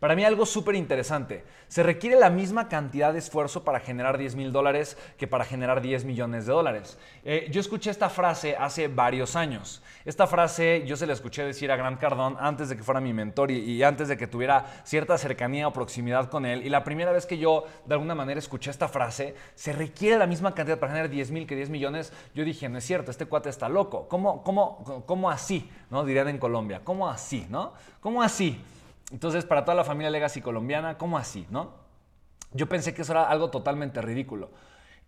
Para mí algo súper interesante. Se requiere la misma cantidad de esfuerzo para generar 10 mil dólares que para generar 10 millones de dólares. Eh, yo escuché esta frase hace varios años. Esta frase yo se la escuché decir a Grant Cardone antes de que fuera mi mentor y, antes de que tuviera cierta cercanía o proximidad con él. Y la primera vez que yo de alguna manera escuché esta frase, se requiere la misma cantidad para generar 10 mil que 10 millones, yo dije, no es cierto, este cuate está loco. ¿Cómo, cómo, cómo así? ¿No? Dirían en Colombia. ¿Cómo así? ¿No? ¿Cómo así? Entonces, para toda la familia Legacy colombiana, ¿cómo así? ¿No? Yo pensé que eso era algo totalmente ridículo.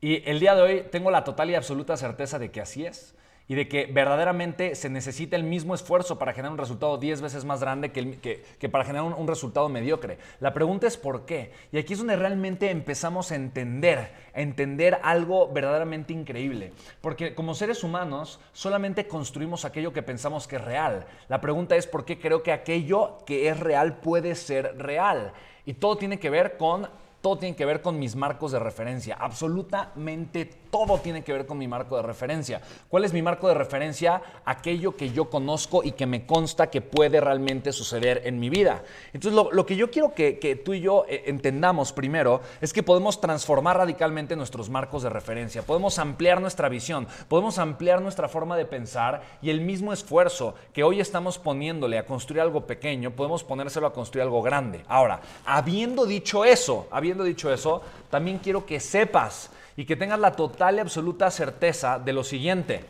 Y el día de hoy tengo la total y absoluta certeza de que así es y de que verdaderamente se necesita el mismo esfuerzo para generar un resultado 10 veces más grande que, que, para generar un, un, resultado mediocre. La pregunta es por qué. Y aquí es donde realmente empezamos a entender, a entender algo verdaderamente increíble. Porque como seres humanos solamente construimos aquello que pensamos que es real. La pregunta es por qué creo que aquello que es real puede ser real. Y todo tiene que ver con todo tiene que ver con mis marcos de referencia. Absolutamente todo tiene que ver con mi marco de referencia. ¿Cuál es mi marco de referencia? Aquello que yo conozco y que me consta que puede realmente suceder en mi vida. Entonces, lo, que yo quiero que, tú y yo eh, entendamos primero es que podemos transformar radicalmente nuestros marcos de referencia. Podemos ampliar nuestra visión, podemos ampliar nuestra forma de pensar y el mismo esfuerzo que hoy estamos poniéndole a construir algo pequeño, podemos ponérselo a construir algo grande. Ahora, habiendo dicho eso, habiendo dicho eso, también quiero que sepas y que tengas la total y absoluta certeza de lo siguiente.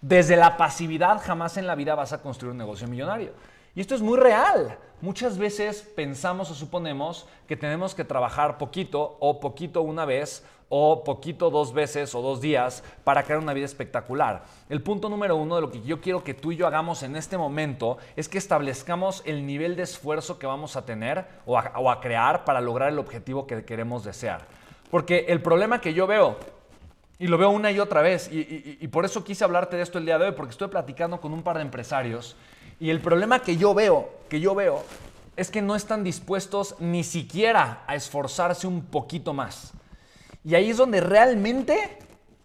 Desde la pasividad jamás en la vida vas a construir un negocio millonario. Y esto es muy real. Muchas veces pensamos o suponemos que tenemos que trabajar poquito o poquito una vez o poquito dos veces o dos días para crear una vida espectacular. El punto número uno de lo que yo quiero que tú y yo hagamos en este momento es que establezcamos el nivel de esfuerzo que vamos a tener o a, crear para lograr el objetivo que queremos desear. Porque el problema que yo veo y lo veo una y otra vez. Y, por eso quise hablarte de esto el día de hoy, porque estoy platicando con un par de empresarios. Y el problema que yo veo, que yo veo, es que no están dispuestos ni siquiera a esforzarse un poquito más. Y ahí es donde realmente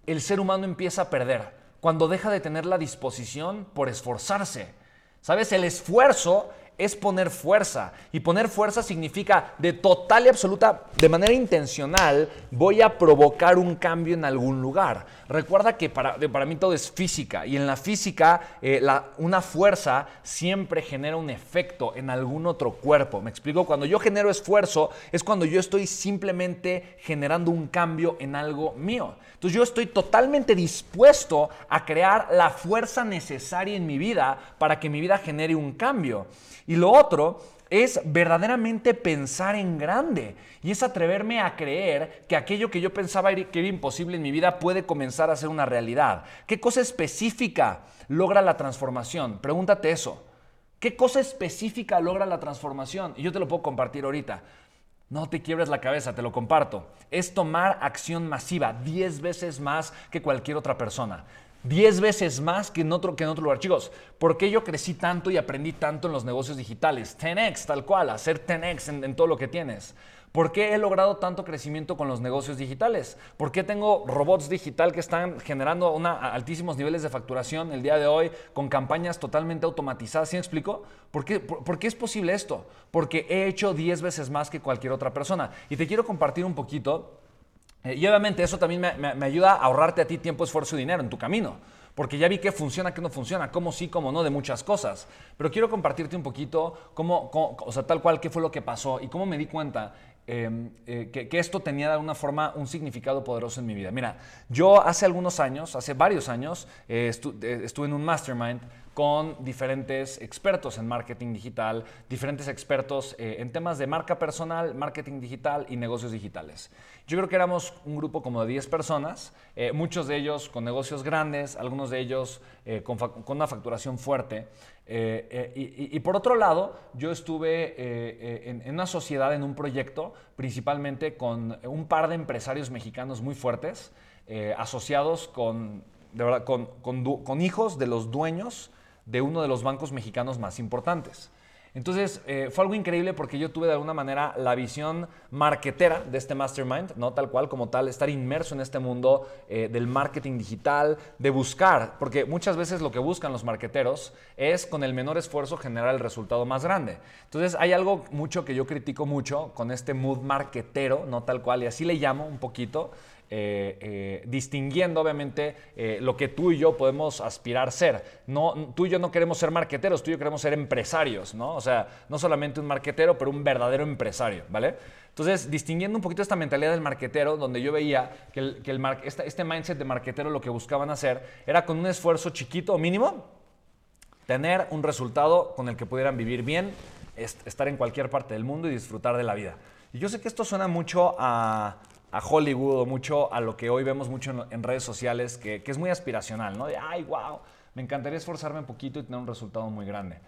el ser humano empieza a perder, cuando deja de tener la disposición por esforzarse. ¿Sabes? El esfuerzo es poner fuerza. Y poner fuerza significa de total y absoluta, de manera intencional, voy a provocar un cambio en algún lugar. Recuerda que para, mí todo es física y en la física eh, una fuerza siempre genera un efecto en algún otro cuerpo. Me explico, cuando yo genero esfuerzo es cuando yo estoy simplemente generando un cambio en algo mío. Entonces yo estoy totalmente dispuesto a crear la fuerza necesaria en mi vida para que mi vida genere un cambio. Y lo otro es verdaderamente pensar en grande y es atreverme a creer que aquello que yo pensaba que era imposible en mi vida puede comenzar a ser una realidad. ¿Qué cosa específica logra la transformación? Pregúntate eso. ¿Qué cosa específica logra la transformación? Y yo te lo puedo compartir ahorita. No te quiebres la cabeza, te lo comparto. Es tomar acción masiva, 10 veces más que cualquier otra persona. 10 veces más que en, otro, que en otro lugar. Chicos, ¿por qué yo crecí tanto y aprendí tanto en los negocios digitales? 10x, tal cual, hacer 10x en, todo lo que tienes. ¿Por qué he logrado tanto crecimiento con los negocios digitales? ¿Por qué tengo robots digital que están generando una, altísimos niveles de facturación el día de hoy con campañas totalmente automatizadas? ¿Sí me explico? ¿Por qué, por, qué es posible esto? Porque he hecho 10 veces más que cualquier otra persona. Y te quiero compartir un poquito eh, y obviamente eso también me, ayuda a ahorrarte a ti tiempo, esfuerzo y dinero en tu camino. Porque ya vi qué funciona, qué no funciona, cómo sí, cómo no, de muchas cosas. Pero quiero compartirte un poquito cómo, o sea, tal cual, qué fue lo que pasó y cómo me di cuenta em, eh, que, esto tenía de alguna forma un significado poderoso en mi vida. Mira, yo hace algunos años, hace varios años, eh, estuve en un mastermind con diferentes expertos en marketing digital, diferentes expertos eh, en temas de marca personal, marketing digital y negocios digitales. Yo creo que éramos un grupo como de 10 personas, eh, muchos de ellos con negocios grandes, algunos de ellos eh, con, una facturación fuerte. Y, por otro lado, yo estuve en, una sociedad, en un proyecto, principalmente con un par de empresarios mexicanos muy fuertes, asociados con, con, con hijos de los dueños de uno de los bancos mexicanos más importantes. Entonces, eh, fue algo increíble porque yo tuve de alguna manera la visión marketera de este mastermind, no tal cual como tal, estar inmerso en este mundo eh, del marketing digital, de buscar, porque muchas veces lo que buscan los marketeros es con el menor esfuerzo generar el resultado más grande. Entonces, hay algo mucho que yo critico mucho con este mood marketero, no tal cual, y así le llamo un poquito, eh, eh, distinguiendo obviamente eh, lo que tú y yo podemos aspirar ser. No, tú y yo no queremos ser marqueteros, tú y yo queremos ser empresarios, ¿no? O sea, no solamente un marquetero, pero un verdadero empresario, ¿vale? Entonces, distinguiendo un poquito esta mentalidad del marquetero, donde yo veía que, el, que el este, este mindset de marquetero lo que buscaban hacer era con un esfuerzo chiquito o mínimo, tener un resultado con el que pudieran vivir bien, estar en cualquier parte del mundo y disfrutar de la vida. Y yo sé que esto suena mucho a a Hollywood o mucho a lo que hoy vemos mucho en, redes sociales, que, es muy aspiracional, ¿no? De, ay, wow, me encantaría esforzarme un poquito y tener un resultado muy grande.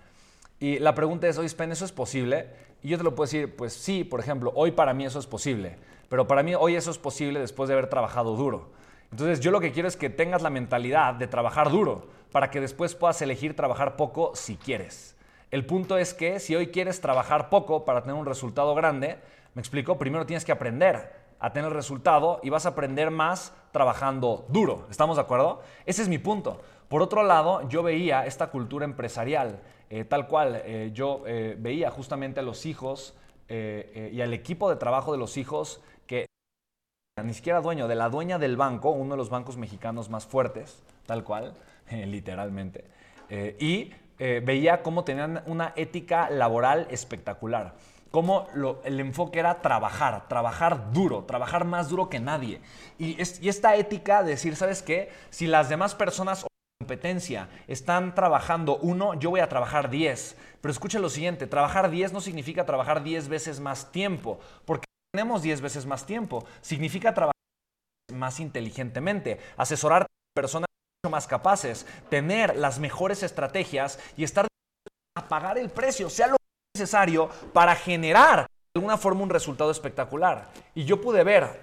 Y la pregunta es, oye, Spen, ¿eso es posible? Y yo te lo puedo decir, pues sí, por ejemplo, hoy para mí eso es posible, pero para mí hoy eso es posible después de haber trabajado duro. Entonces yo lo que quiero es que tengas la mentalidad de trabajar duro para que después puedas elegir trabajar poco si quieres. El punto es que si hoy quieres trabajar poco para tener un resultado grande, me explico, primero tienes que aprender a tener el resultado y vas a aprender más trabajando duro. ¿Estamos de acuerdo? Ese es mi punto. Por otro lado, yo veía esta cultura empresarial, eh, tal cual, eh, yo eh, veía justamente a los hijos y al equipo de trabajo de los hijos que ni siquiera dueño, de la dueña del banco, uno de los bancos mexicanos más fuertes, tal cual, literalmente. y veía cómo tenían una ética laboral espectacular cómo el enfoque era trabajar, trabajar duro, trabajar más duro que nadie. Y, esta ética de decir, ¿sabes qué? Si las demás personas o competencia están trabajando uno, yo voy a trabajar 10. Pero escucha lo siguiente, trabajar 10 no significa trabajar 10 veces más tiempo, porque tenemos 10 veces más tiempo. Significa trabajar más inteligentemente, asesorar personas mucho más capaces, tener las mejores estrategias y estar a pagar el precio, sea lo necesario para generar de alguna forma un resultado espectacular. Y yo pude ver,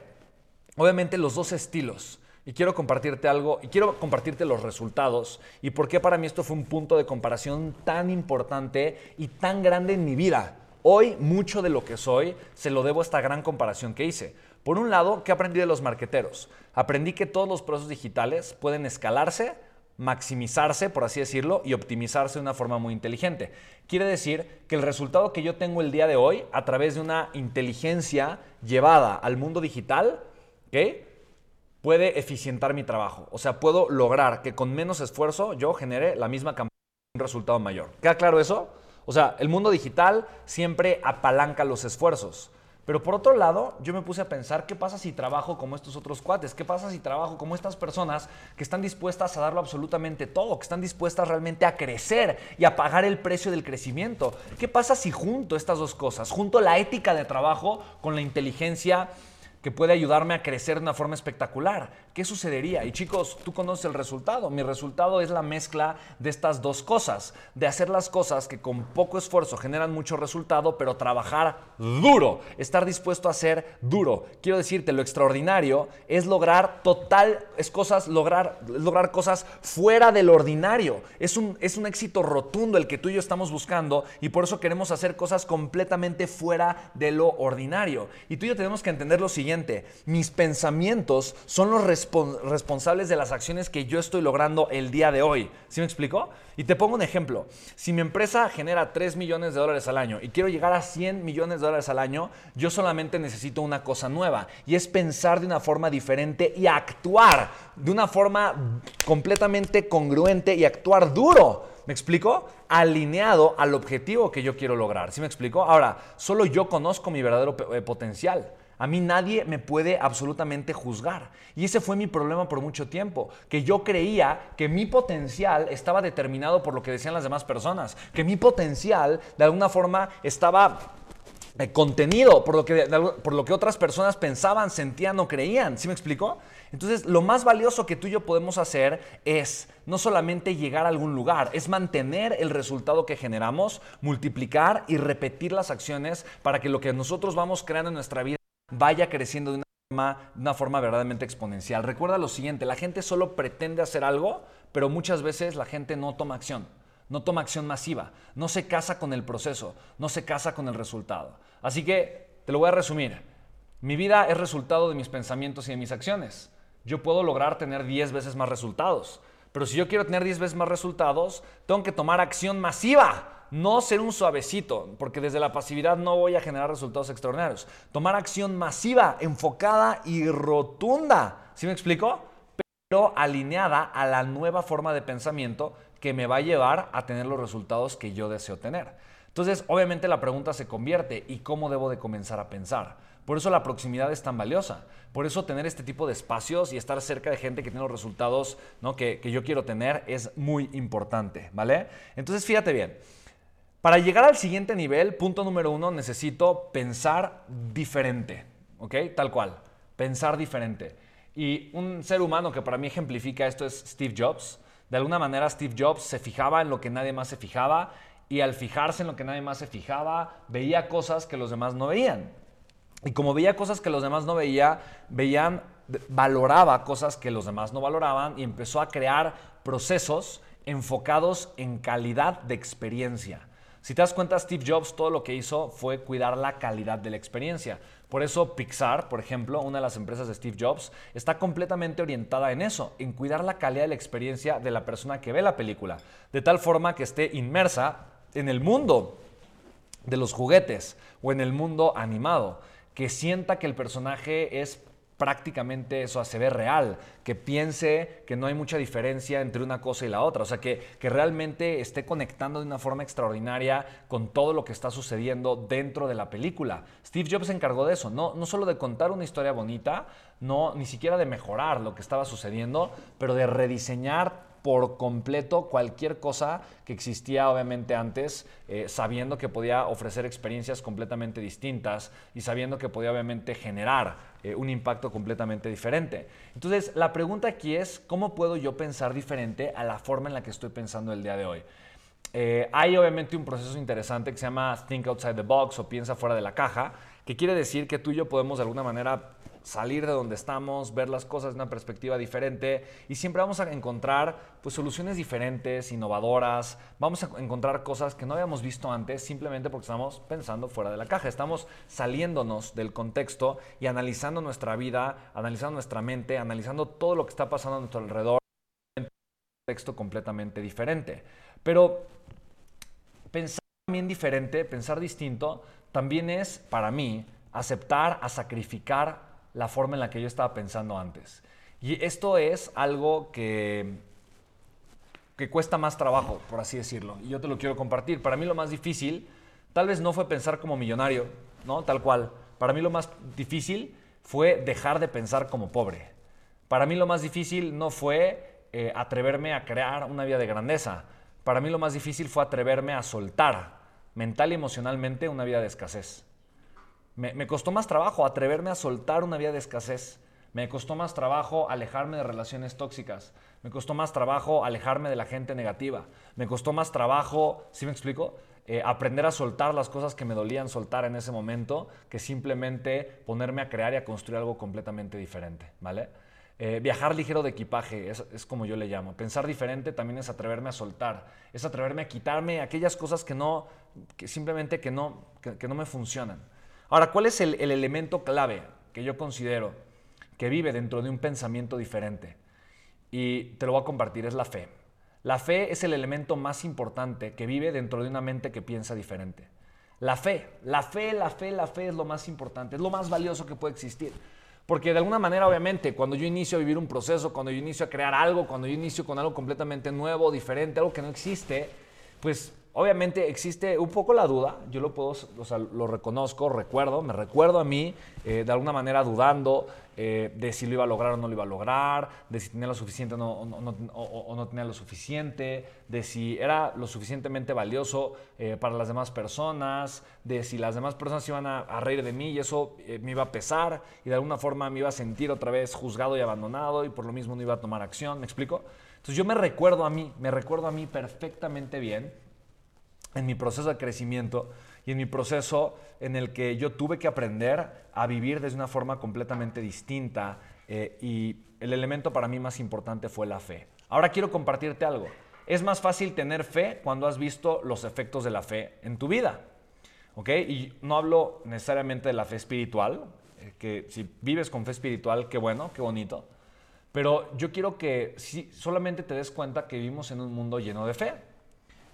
obviamente, los dos estilos. Y quiero compartirte algo, y quiero compartirte los resultados y por qué para mí esto fue un punto de comparación tan importante y tan grande en mi vida. Hoy mucho de lo que soy se lo debo a esta gran comparación que hice. Por un lado, ¿qué aprendí de los marqueteros? Aprendí que todos los procesos digitales pueden escalarse maximizarse, por así decirlo, y optimizarse de una forma muy inteligente. Quiere decir que el resultado que yo tengo el día de hoy, a través de una inteligencia llevada al mundo digital, puede eficientar mi trabajo. O sea, puedo lograr que con menos esfuerzo yo genere la misma campaña un resultado mayor. ¿Queda claro eso? O sea, el mundo digital siempre apalanca los esfuerzos. Pero por otro lado, yo me puse a pensar, ¿qué pasa si trabajo como estos otros cuates? ¿Qué pasa si trabajo como estas personas que están dispuestas a darlo absolutamente todo, que están dispuestas realmente a crecer y a pagar el precio del crecimiento? ¿Qué pasa si junto estas dos cosas, junto la ética de trabajo con la inteligencia que puede ayudarme a crecer de una forma espectacular. ¿Qué sucedería? Y chicos, tú conoces el resultado. Mi resultado es la mezcla de estas dos cosas, de hacer las cosas que con poco esfuerzo generan mucho resultado, pero trabajar duro, estar dispuesto a hacer duro. Quiero decirte, lo extraordinario es lograr total, es cosas, lograr, lograr cosas fuera del ordinario. Es un, es un éxito rotundo el que tú y yo estamos buscando y por eso queremos hacer cosas completamente fuera de lo ordinario. Y tú y yo tenemos que entender lo siguiente mis pensamientos son los responsables de las acciones que yo estoy logrando el día de hoy. ¿Sí me explico? Y te pongo un ejemplo. Si mi empresa genera 3 millones de dólares al año y quiero llegar a 100 millones de dólares al año, yo solamente necesito una cosa nueva y es pensar de una forma diferente y actuar de una forma completamente congruente y actuar duro. ¿Me explico? Alineado al objetivo que yo quiero lograr. ¿Sí me explico? Ahora, solo yo conozco mi verdadero eh, potencial. A mí nadie me puede absolutamente juzgar. Y ese fue mi problema por mucho tiempo, que yo creía que mi potencial estaba determinado por lo que decían las demás personas, que mi potencial de alguna forma estaba eh, contenido por lo, que, por lo que otras personas pensaban, sentían o creían. ¿Sí me explico? Entonces, lo más valioso que tú y yo podemos hacer es no solamente llegar a algún lugar, es mantener el resultado que generamos, multiplicar y repetir las acciones para que lo que nosotros vamos creando en nuestra vida vaya creciendo de una forma, verdaderamente exponencial. Recuerda lo siguiente, la gente solo pretende hacer algo, pero muchas veces la gente no toma acción. no toma acción masiva, no se casa con el proceso, no se casa con el resultado. Así que te lo voy a resumir. Mi vida es resultado de mis pensamientos y de mis acciones. Yo puedo lograr tener 10 veces más resultados, pero si yo quiero tener 10 veces más resultados, tengo que tomar acción masiva no ser un suavecito, porque desde la pasividad no voy a generar resultados extraordinarios. Tomar acción masiva, enfocada y rotunda. ¿Sí me explico? Pero alineada a la nueva forma de pensamiento que me va a llevar a tener los resultados que yo deseo tener. Entonces, obviamente la pregunta se convierte, ¿y cómo debo de comenzar a pensar? Por eso la proximidad es tan valiosa. Por eso tener este tipo de espacios y estar cerca de gente que tiene los resultados ¿no? que, que yo quiero tener es muy importante, ¿vale? Entonces, fíjate bien. Para llegar al siguiente nivel, punto número uno, necesito pensar diferente, ¿ok? Tal cual, pensar diferente. Y un ser humano que para mí ejemplifica esto es Steve Jobs. De alguna manera Steve Jobs se fijaba en lo que nadie más se fijaba y al fijarse en lo que nadie más se fijaba, veía cosas que los demás no veían. Y como veía cosas que los demás no veía, veían, valoraba cosas que los demás no valoraban y empezó a crear procesos enfocados en calidad de experiencia. Si te das cuenta, Steve Jobs todo lo que hizo fue cuidar la calidad de la experiencia. Por eso Pixar, por ejemplo, una de las empresas de Steve Jobs, está completamente orientada en eso, en cuidar la calidad de la experiencia de la persona que ve la película, de tal forma que esté inmersa en el mundo de los juguetes o en el mundo animado, que sienta que el personaje es prácticamente eso se ve real, que piense que no hay mucha diferencia entre una cosa y la otra, o sea, que, que realmente esté conectando de una forma extraordinaria con todo lo que está sucediendo dentro de la película. Steve Jobs se encargó de eso, no, no solo de contar una historia bonita, no, ni siquiera de mejorar lo que estaba sucediendo, pero de rediseñar por completo cualquier cosa que existía obviamente antes, eh, sabiendo que podía ofrecer experiencias completamente distintas y sabiendo que podía obviamente generar eh, un impacto completamente diferente. Entonces, la pregunta aquí es, ¿cómo puedo yo pensar diferente a la forma en la que estoy pensando el día de hoy? Eh, hay obviamente un proceso interesante que se llama Think Outside the Box o piensa fuera de la caja, que quiere decir que tú y yo podemos de alguna manera salir de donde estamos, ver las cosas de una perspectiva diferente y siempre vamos a encontrar pues, soluciones diferentes, innovadoras, vamos a encontrar cosas que no habíamos visto antes simplemente porque estamos pensando fuera de la caja, estamos saliéndonos del contexto y analizando nuestra vida, analizando nuestra mente, analizando todo lo que está pasando a nuestro alrededor en un contexto completamente diferente. Pero pensar también diferente, pensar distinto, también es para mí aceptar a sacrificar la forma en la que yo estaba pensando antes. Y esto es algo que, que cuesta más trabajo, por así decirlo. Y yo te lo quiero compartir. Para mí lo más difícil, tal vez no fue pensar como millonario, ¿no? Tal cual. Para mí lo más difícil fue dejar de pensar como pobre. Para mí lo más difícil no fue eh, atreverme a crear una vida de grandeza. Para mí lo más difícil fue atreverme a soltar mental y emocionalmente una vida de escasez. Me, costó más trabajo atreverme a soltar una vida de escasez. Me costó más trabajo alejarme de relaciones tóxicas. Me costó más trabajo alejarme de la gente negativa. Me costó más trabajo, ¿sí me explico? Eh, aprender a soltar las cosas que me dolían soltar en ese momento que simplemente ponerme a crear y a construir algo completamente diferente, ¿vale? Eh, viajar ligero de equipaje es, como yo le llamo. Pensar diferente también es atreverme a soltar, es atreverme a quitarme aquellas cosas que no, que simplemente que no, que no me funcionan. Ahora, ¿cuál es el, elemento clave que yo considero que vive dentro de un pensamiento diferente? Y te lo voy a compartir, es la fe. La fe es el elemento más importante que vive dentro de una mente que piensa diferente. La fe, la fe, la fe, la fe es lo más importante, es lo más valioso que puede existir. Porque de alguna manera, obviamente, cuando yo inicio a vivir un proceso, cuando yo inicio a crear algo, cuando yo inicio con algo completamente nuevo, diferente, algo que no existe, pues Obviamente existe un poco la duda, yo lo puedo, lo reconozco, recuerdo, me recuerdo a mí eh, de alguna manera dudando eh, de si lo iba a lograr o no lo iba a lograr, de si tenía lo suficiente o no, o, no tenía lo suficiente, de si era lo suficientemente valioso eh, para las demás personas, de si las demás personas iban a, a reír de mí y eso me iba a pesar y de alguna forma me iba a sentir otra vez juzgado y abandonado y por lo mismo no iba a tomar acción, ¿me explico? Entonces yo me recuerdo a mí, me recuerdo a mí perfectamente bien en mi proceso de crecimiento y en mi proceso en el que yo tuve que aprender a vivir de una forma completamente distinta eh, y el elemento para mí más importante fue la fe. Ahora quiero compartirte algo. es más fácil tener fe cuando has visto los efectos de la fe en tu vida. ¿Ok? Y no hablo necesariamente de la fe espiritual, eh, que si vives con fe espiritual, qué bueno, qué bonito. Pero yo quiero que si solamente te des cuenta que vivimos en un mundo lleno de fe,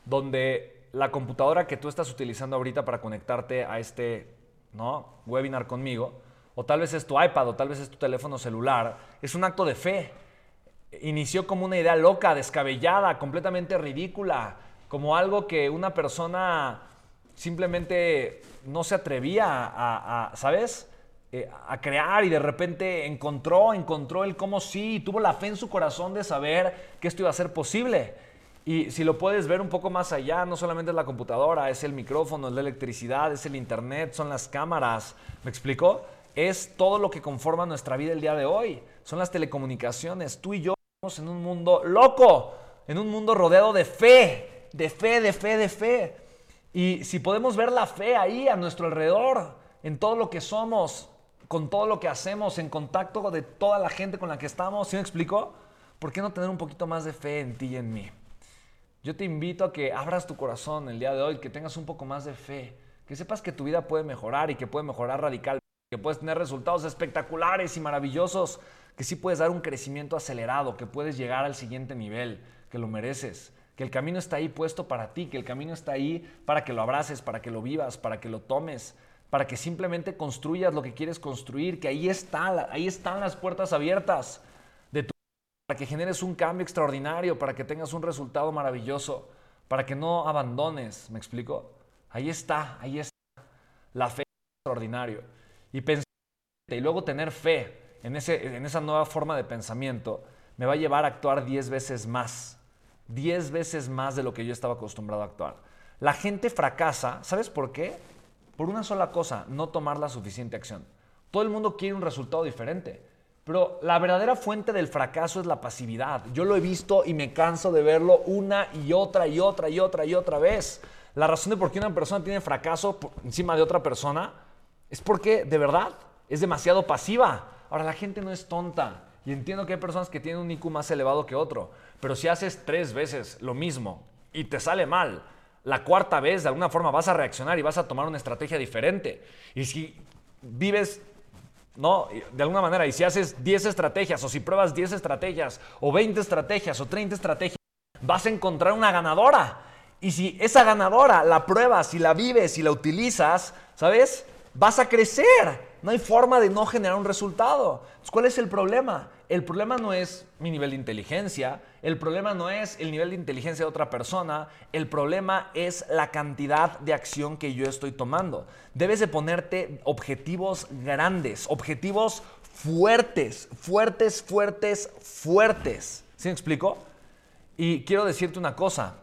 donde la computadora que tú estás utilizando ahorita para conectarte a este ¿no? webinar conmigo, o tal vez es tu iPad, o tal vez es tu teléfono celular, es un acto de fe. Inició como una idea loca, descabellada, completamente ridícula, como algo que una persona simplemente no se atrevía a, ¿sabes? Eh, a crear y de repente encontró, encontró el cómo sí, tuvo la fe en su corazón de saber que esto iba a ser posible. Y si lo puedes ver un poco más allá, no solamente es la computadora, es el micrófono, es la electricidad, es el internet, son las cámaras. ¿Me explico? Es todo lo que conforma nuestra vida el día de hoy. Son las telecomunicaciones. Tú y yo vivimos en un mundo loco, en un mundo rodeado de fe, de fe, de fe, de fe. Y si podemos ver la fe ahí a nuestro alrededor, en todo lo que somos, con todo lo que hacemos, en contacto de toda la gente con la que estamos, ¿sí me explico? ¿Por qué no tener un poquito más de fe en ti y en mí? Yo te invito a que abras tu corazón el día de hoy, que tengas un poco más de fe, que sepas que tu vida puede mejorar y que puede mejorar radicalmente, que puedes tener resultados espectaculares y maravillosos, que sí puedes dar un crecimiento acelerado, que puedes llegar al siguiente nivel, que lo mereces, que el camino está ahí puesto para ti, que el camino está ahí para que lo abraces, para que lo vivas, para que lo tomes, para que simplemente construyas lo que quieres construir, que ahí, está, ahí están las puertas abiertas para que generes un cambio extraordinario, para que tengas un resultado maravilloso, para que no abandones, ¿me explico? Ahí está, ahí está. La fe extraordinario. Y pensar y luego tener fe en, ese, en esa nueva forma de pensamiento me va a llevar a actuar 10 veces más. 10 veces más de lo que yo estaba acostumbrado a actuar. La gente fracasa, ¿sabes por qué? Por una sola cosa, no tomar la suficiente acción. Todo el mundo quiere un resultado diferente. Pero la verdadera fuente del fracaso es la pasividad. Yo lo he visto y me canso de verlo una y otra y otra y otra y otra vez. La razón de por qué una persona tiene fracaso encima de otra persona es porque de verdad es demasiado pasiva. Ahora, la gente no es tonta. Y entiendo que hay personas que tienen un IQ más elevado que otro. Pero si haces tres veces lo mismo y te sale mal, la cuarta vez de alguna forma vas a reaccionar y vas a tomar una estrategia diferente. Y si vives ¿no? De alguna manera, y si haces 10 estrategias, o si pruebas 10 estrategias, o 20 estrategias, o 30 estrategias, vas a encontrar una ganadora. Y si esa ganadora la pruebas y la vives y la utilizas, ¿sabes? Vas a crecer. No hay forma de no generar un resultado. ¿Cuál es el problema? El problema no es mi nivel de inteligencia, el problema no es el nivel de inteligencia de otra persona, el problema es la cantidad de acción que yo estoy tomando. Debes de ponerte objetivos grandes, objetivos fuertes, fuertes, fuertes, fuertes. ¿Sí me explico? Y quiero decirte una cosa,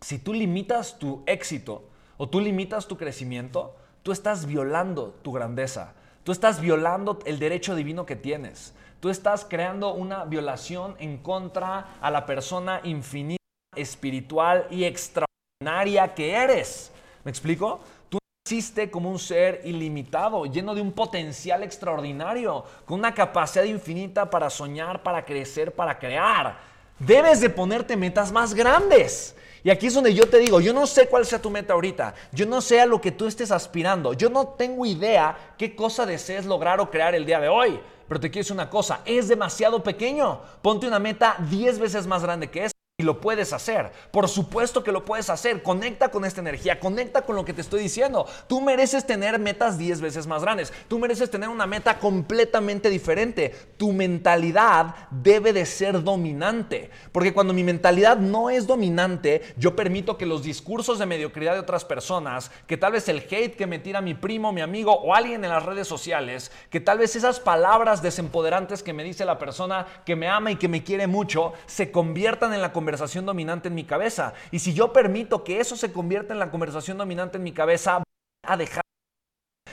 si tú limitas tu éxito o tú limitas tu crecimiento, tú estás violando tu grandeza. Tú estás violando el derecho divino que tienes. Tú estás creando una violación en contra a la persona infinita, espiritual y extraordinaria que eres. ¿Me explico? Tú naciste como un ser ilimitado, lleno de un potencial extraordinario, con una capacidad infinita para soñar, para crecer, para crear. Debes de ponerte metas más grandes. Y aquí es donde yo te digo, yo no sé cuál sea tu meta ahorita, yo no sé a lo que tú estés aspirando, yo no tengo idea qué cosa desees lograr o crear el día de hoy. Pero te quiero decir una cosa, es demasiado pequeño. Ponte una meta 10 veces más grande que esa. Y lo puedes hacer. Por supuesto que lo puedes hacer. Conecta con esta energía. Conecta con lo que te estoy diciendo. Tú mereces tener metas 10 veces más grandes. Tú mereces tener una meta completamente diferente. Tu mentalidad debe de ser dominante. Porque cuando mi mentalidad no es dominante, yo permito que los discursos de mediocridad de otras personas, que tal vez el hate que me tira mi primo, mi amigo o alguien en las redes sociales, que tal vez esas palabras desempoderantes que me dice la persona que me ama y que me quiere mucho, se conviertan en la conversación dominante en mi cabeza. Y si yo permito que eso se convierta en la conversación dominante en mi cabeza, a dejar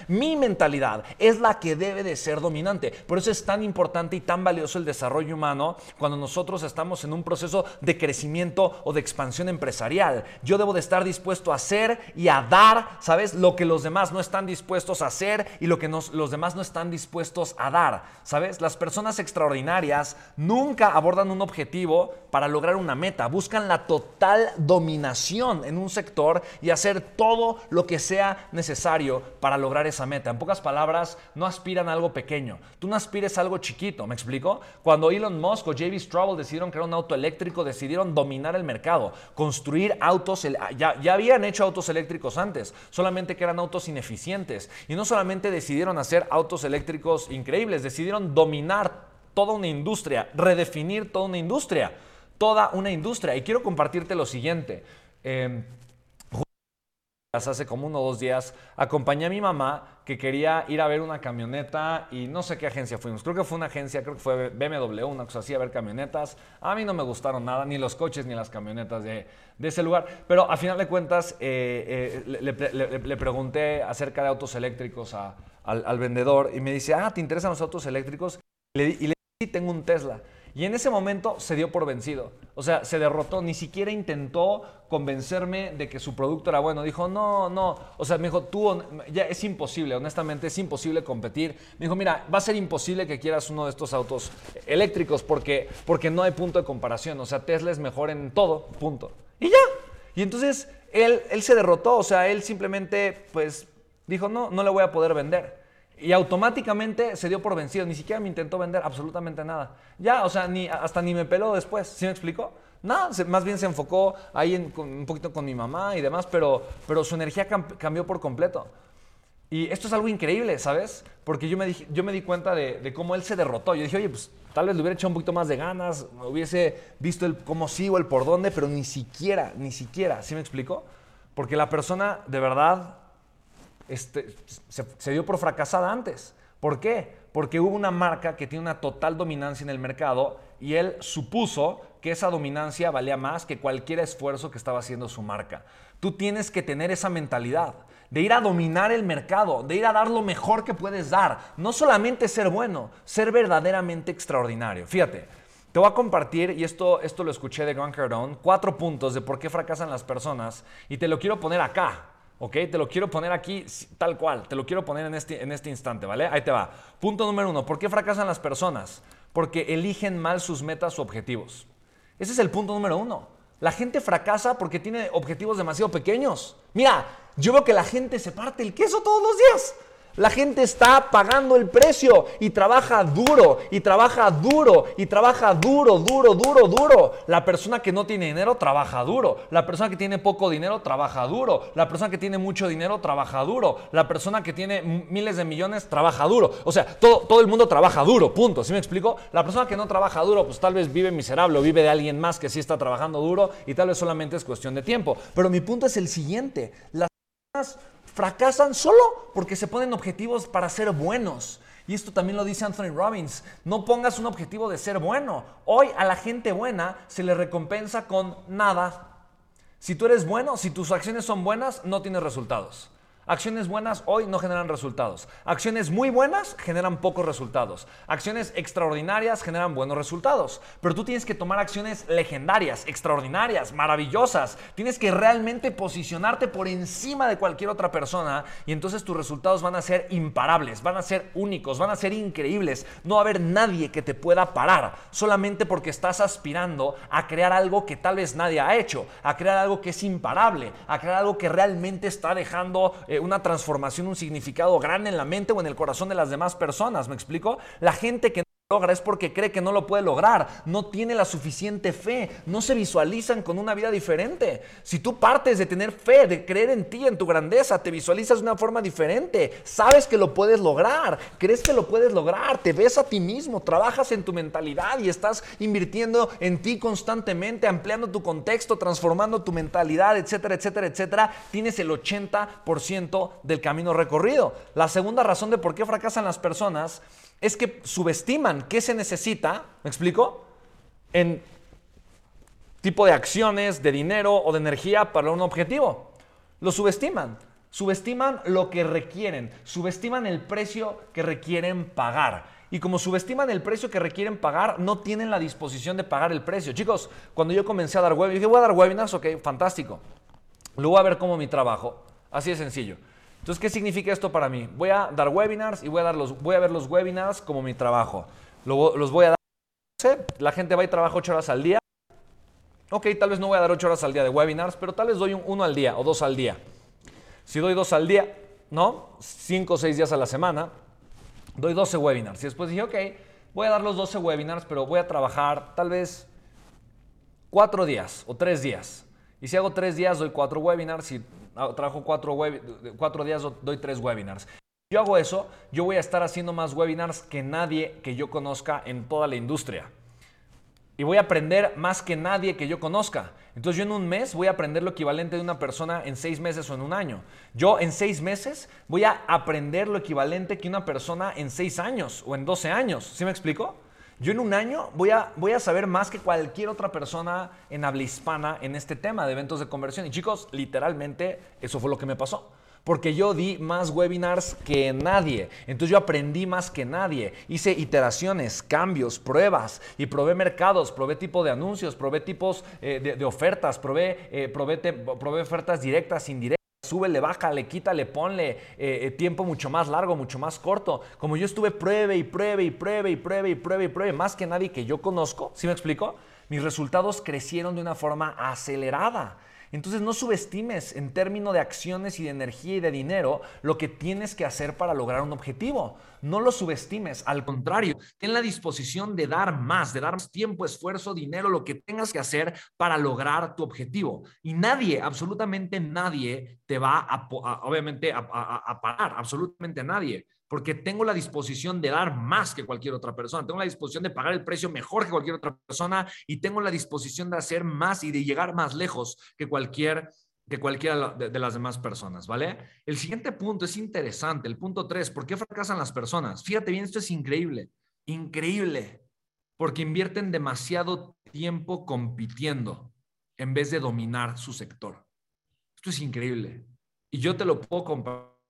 Mi mentalidad es la que debe de ser dominante. Por eso es tan importante y tan valioso el desarrollo humano cuando nosotros estamos en un proceso de crecimiento o de expansión empresarial. Yo debo de estar dispuesto a hacer y a dar, ¿sabes? Lo que los demás no están dispuestos a hacer y lo que los demás no están dispuestos a dar, ¿sabes? Las personas extraordinarias nunca abordan un objetivo para lograr una meta, buscan la total dominación en un sector y hacer todo lo que sea necesario para lograr esa meta. En pocas palabras, no aspiran a algo pequeño, tú no aspires a algo chiquito, ¿me explico? Cuando Elon Musk o JB Straubel decidieron crear un auto eléctrico, decidieron dominar el mercado, construir autos, ya, ya habían hecho autos eléctricos antes, solamente que eran autos ineficientes. Y no solamente decidieron hacer autos eléctricos increíbles, decidieron dominar toda una industria, redefinir toda una industria, toda una industria. Y quiero compartirte lo siguiente. Eh, hace como uno o dos días, acompañé a mi mamá que quería ir a ver una camioneta y no sé qué agencia fuimos. Creo que fue una agencia, creo que fue BMW, una cosa así, a ver camionetas. A mí no me gustaron nada, ni los coches ni las camionetas de, ese lugar. Pero a final de cuentas, eh, eh, le, pregunté acerca de autos eléctricos al, vendedor y me dice, ah, ¿te interesan los autos eléctricos? Y le, y le tengo un Tesla. Y en ese momento se dio por vencido. O sea, se derrotó. Ni siquiera intentó convencerme de que su producto era bueno. Dijo, no, no. O sea, me dijo, tú, ya es imposible, honestamente, es imposible competir. Me dijo, mira, va a ser imposible que quieras uno de estos autos eléctricos porque, porque no hay punto de comparación. O sea, Tesla es mejor en todo, punto. Y ya. Y entonces él, él se derrotó. O sea, él simplemente, pues, dijo, no, no le voy a poder vender. Y automáticamente se dio por vencido, ni siquiera me intentó vender absolutamente nada. Ya, o sea, ni, hasta ni me peló después, ¿sí me explicó? Nada, más bien se enfocó ahí en, un poquito con mi mamá y demás, pero, pero su energía cambió por completo. Y esto es algo increíble, ¿sabes? Porque yo me, dije, yo me di cuenta de, cómo él se derrotó. Yo dije, oye, pues tal vez le hubiera echado un poquito más de ganas, hubiese visto el cómo sigo, el por dónde, pero ni siquiera, ni siquiera, ¿sí me explicó? Porque la persona de verdad este, se, dio por fracasada antes. ¿Por qué? Porque hubo una marca que tiene una total dominancia en el mercado y él supuso que esa dominancia valía más que cualquier esfuerzo que estaba haciendo su marca. Tú tienes que tener esa mentalidad de ir a dominar el mercado, de ir a dar lo mejor que puedes dar. No solamente ser bueno, ser verdaderamente extraordinario. Fíjate, te voy a compartir, y esto, esto lo escuché de Grant Cardone, cuatro puntos de por qué fracasan las personas y te lo quiero poner acá. ¿Ok? Te lo quiero poner aquí tal cual, te lo quiero poner en este, en este instante, ¿vale? Ahí te va. Punto número uno, ¿por qué fracasan las personas? Porque eligen mal sus metas o objetivos. Ese es el punto número uno. La gente fracasa porque tiene objetivos demasiado pequeños. Mira, yo veo que la gente se parte el queso todos los días. La gente está pagando el precio y trabaja duro, y trabaja duro, y trabaja duro, duro, duro, duro. La persona que no tiene dinero trabaja duro. La persona que tiene poco dinero trabaja duro. La persona que tiene mucho dinero trabaja duro. La persona que tiene miles de millones trabaja duro. O sea, todo, todo el mundo trabaja duro, punto. ¿Sí me explico? La persona que no trabaja duro, pues tal vez vive miserable o vive de alguien más que sí está trabajando duro y tal vez solamente es cuestión de tiempo. Pero mi punto es el siguiente. Las personas fracasan solo porque se ponen objetivos para ser buenos. Y esto también lo dice Anthony Robbins. No pongas un objetivo de ser bueno. Hoy a la gente buena se le recompensa con nada. Si tú eres bueno, si tus acciones son buenas, no tienes resultados. Acciones buenas hoy no generan resultados. Acciones muy buenas generan pocos resultados. Acciones extraordinarias generan buenos resultados. Pero tú tienes que tomar acciones legendarias, extraordinarias, maravillosas. Tienes que realmente posicionarte por encima de cualquier otra persona y entonces tus resultados van a ser imparables, van a ser únicos, van a ser increíbles. No va a haber nadie que te pueda parar solamente porque estás aspirando a crear algo que tal vez nadie ha hecho, a crear algo que es imparable, a crear algo que realmente está dejando... Eh, una transformación, un significado grande en la mente o en el corazón de las demás personas. ¿Me explico? La gente que logra es porque cree que no lo puede lograr, no tiene la suficiente fe, no se visualizan con una vida diferente. Si tú partes de tener fe, de creer en ti, en tu grandeza, te visualizas de una forma diferente, sabes que lo puedes lograr, crees que lo puedes lograr, te ves a ti mismo, trabajas en tu mentalidad y estás invirtiendo en ti constantemente, ampliando tu contexto, transformando tu mentalidad, etcétera, etcétera, etcétera, tienes el 80% del camino recorrido. La segunda razón de por qué fracasan las personas es que subestiman qué se necesita, ¿me explico? En tipo de acciones, de dinero o de energía para un objetivo. Lo subestiman. Subestiman lo que requieren, subestiman el precio que requieren pagar. Y como subestiman el precio que requieren pagar, no tienen la disposición de pagar el precio. Chicos, cuando yo comencé a dar webinars, dije, voy a dar webinars, ok, fantástico. Voy a ver como mi trabajo. Así de sencillo. Entonces, ¿qué significa esto para mí? Voy a dar webinars y voy a, dar los, voy a ver los webinars como mi trabajo. los voy a dar. La gente va y trabaja ocho horas al día. Ok, tal vez no voy a dar ocho horas al día de webinars, pero tal vez doy uno al día o dos al día. Si doy dos al día, ¿no? Cinco o seis días a la semana, doy 12 webinars. Y después dije, ok, voy a dar los 12 webinars, pero voy a trabajar tal vez cuatro días o tres días. Y si hago tres días, doy cuatro webinars. Si trabajo cuatro, cuatro días, doy tres webinars. Yo hago eso, yo voy a estar haciendo más webinars que nadie que yo conozca en toda la industria y voy a aprender más que nadie que yo conozca. Entonces yo en un mes voy a aprender lo equivalente de una persona en seis meses o en un año. Yo en seis meses voy a aprender lo equivalente que una persona en seis años o en doce años. ¿Sí me explico? Yo en un año voy a, voy a saber más que cualquier otra persona en habla hispana en este tema de eventos de conversión. Y chicos, literalmente eso fue lo que me pasó porque yo di más webinars que nadie. Entonces yo aprendí más que nadie. Hice iteraciones, cambios, pruebas y probé mercados, probé tipo de anuncios, probé tipos eh, de, ofertas, probé, eh, probé, ofertas directas, indirectas. Súbele, bájale, quítale, ponle eh, tiempo mucho más largo, mucho más corto. Como yo estuve pruebe y pruebe y pruebe y pruebe y pruebe y pruebe, más que nadie que yo conozco, ¿sí me explico? Mis resultados crecieron de una forma acelerada. Entonces no subestimes en términos de acciones y de energía y de dinero lo que tienes que hacer para lograr un objetivo. No lo subestimes, al contrario, ten la disposición de dar más, de dar más tiempo, esfuerzo, dinero, lo que tengas que hacer para lograr tu objetivo. Y nadie, absolutamente nadie, te va a, obviamente a, a parar, absolutamente nadie porque tengo la disposición de dar más que cualquier otra persona, tengo la disposición de pagar el precio mejor que cualquier otra persona y tengo la disposición de hacer más y de llegar más lejos que cualquier que cualquiera de, las demás personas, ¿vale? El siguiente punto es interesante, el punto tres, ¿por qué fracasan las personas? Fíjate bien, esto es increíble, increíble, porque invierten demasiado tiempo compitiendo en vez de dominar su sector. Esto es increíble. Y yo te lo puedo compartir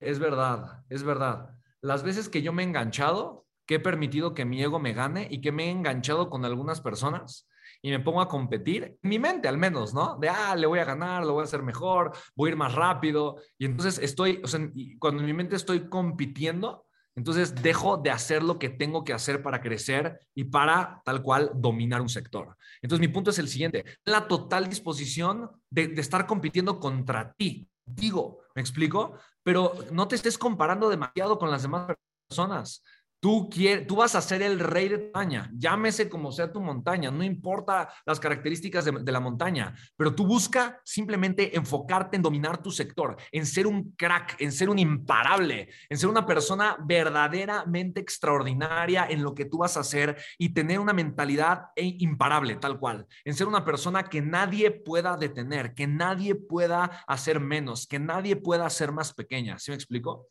es verdad, es verdad. Las veces que yo me he enganchado, que he permitido que mi ego me gane y que me he enganchado con algunas personas y me pongo a competir, mi mente al menos, ¿no? De, ah, le voy a ganar, lo voy a hacer mejor, voy a ir más rápido. Y entonces estoy, o sea, cuando en mi mente estoy compitiendo, entonces dejo de hacer lo que tengo que hacer para crecer y para tal cual dominar un sector. Entonces mi punto es el siguiente, la total disposición de estar compitiendo contra ti, digo, ¿me explico? Pero no te estés comparando demasiado con las demás personas. Tú, tú vas a ser el rey de tu montaña, llámese como sea tu montaña, no importa las características de, la montaña, pero tú busca simplemente enfocarte en dominar tu sector, en ser un crack, en ser un imparable, en ser una persona verdaderamente extraordinaria en lo que tú vas a hacer y tener una mentalidad e imparable, tal cual, en ser una persona que nadie pueda detener, que nadie pueda hacer menos, que nadie pueda hacer más pequeña. ¿Sí me explico?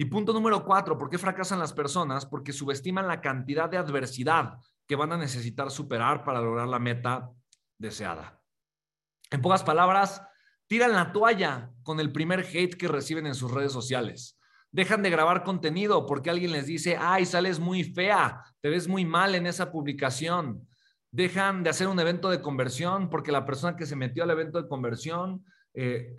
Y punto número cuatro, ¿por qué fracasan las personas? Porque subestiman la cantidad de adversidad que van a necesitar superar para lograr la meta deseada. En pocas palabras, tiran la toalla con el primer hate que reciben en sus redes sociales. Dejan de grabar contenido porque alguien les dice, ay, sales muy fea, te ves muy mal en esa publicación. Dejan de hacer un evento de conversión porque la persona que se metió al evento de conversión eh,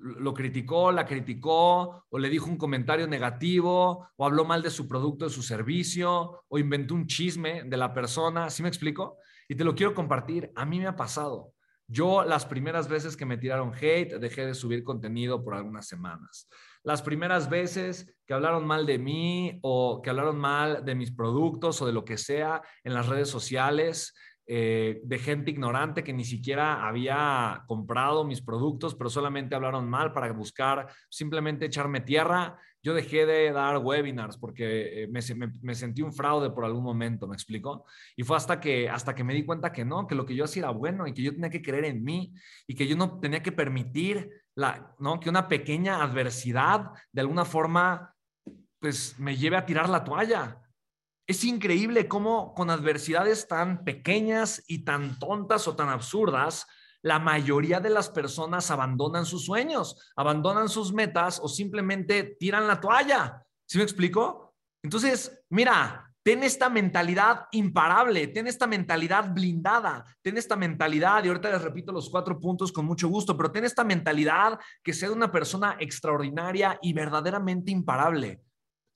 lo criticó, la criticó, o le dijo un comentario negativo, o habló mal de su producto, de su servicio, o inventó un chisme de la persona. ¿Sí me explico? Y te lo quiero compartir. A mí me ha pasado. Yo las primeras veces que me tiraron hate, dejé de subir contenido por algunas semanas. Las primeras veces que hablaron mal de mí o que hablaron mal de mis productos o de lo que sea en las redes sociales, eh, de gente ignorante que ni siquiera había comprado mis productos, pero solamente hablaron mal para buscar simplemente echarme tierra. Yo dejé de dar webinars porque eh, me, sentí un fraude por algún momento, ¿me explico? Y fue hasta que, hasta que me di cuenta que no, que lo que yo hacía era bueno y que yo tenía que creer en mí y que yo no tenía que permitir la, ¿no? que una pequeña adversidad de alguna forma pues me lleve a tirar la toalla es increíble cómo con adversidades tan pequeñas y tan tontas o tan absurdas, la mayoría de las personas abandonan sus sueños, abandonan sus metas o simplemente tiran la toalla. ¿Sí me explico? Entonces, mira, ten esta mentalidad imparable, ten esta mentalidad blindada, ten esta mentalidad, y ahorita les repito los cuatro puntos con mucho gusto, pero ten esta mentalidad que sea una persona extraordinaria y verdaderamente imparable.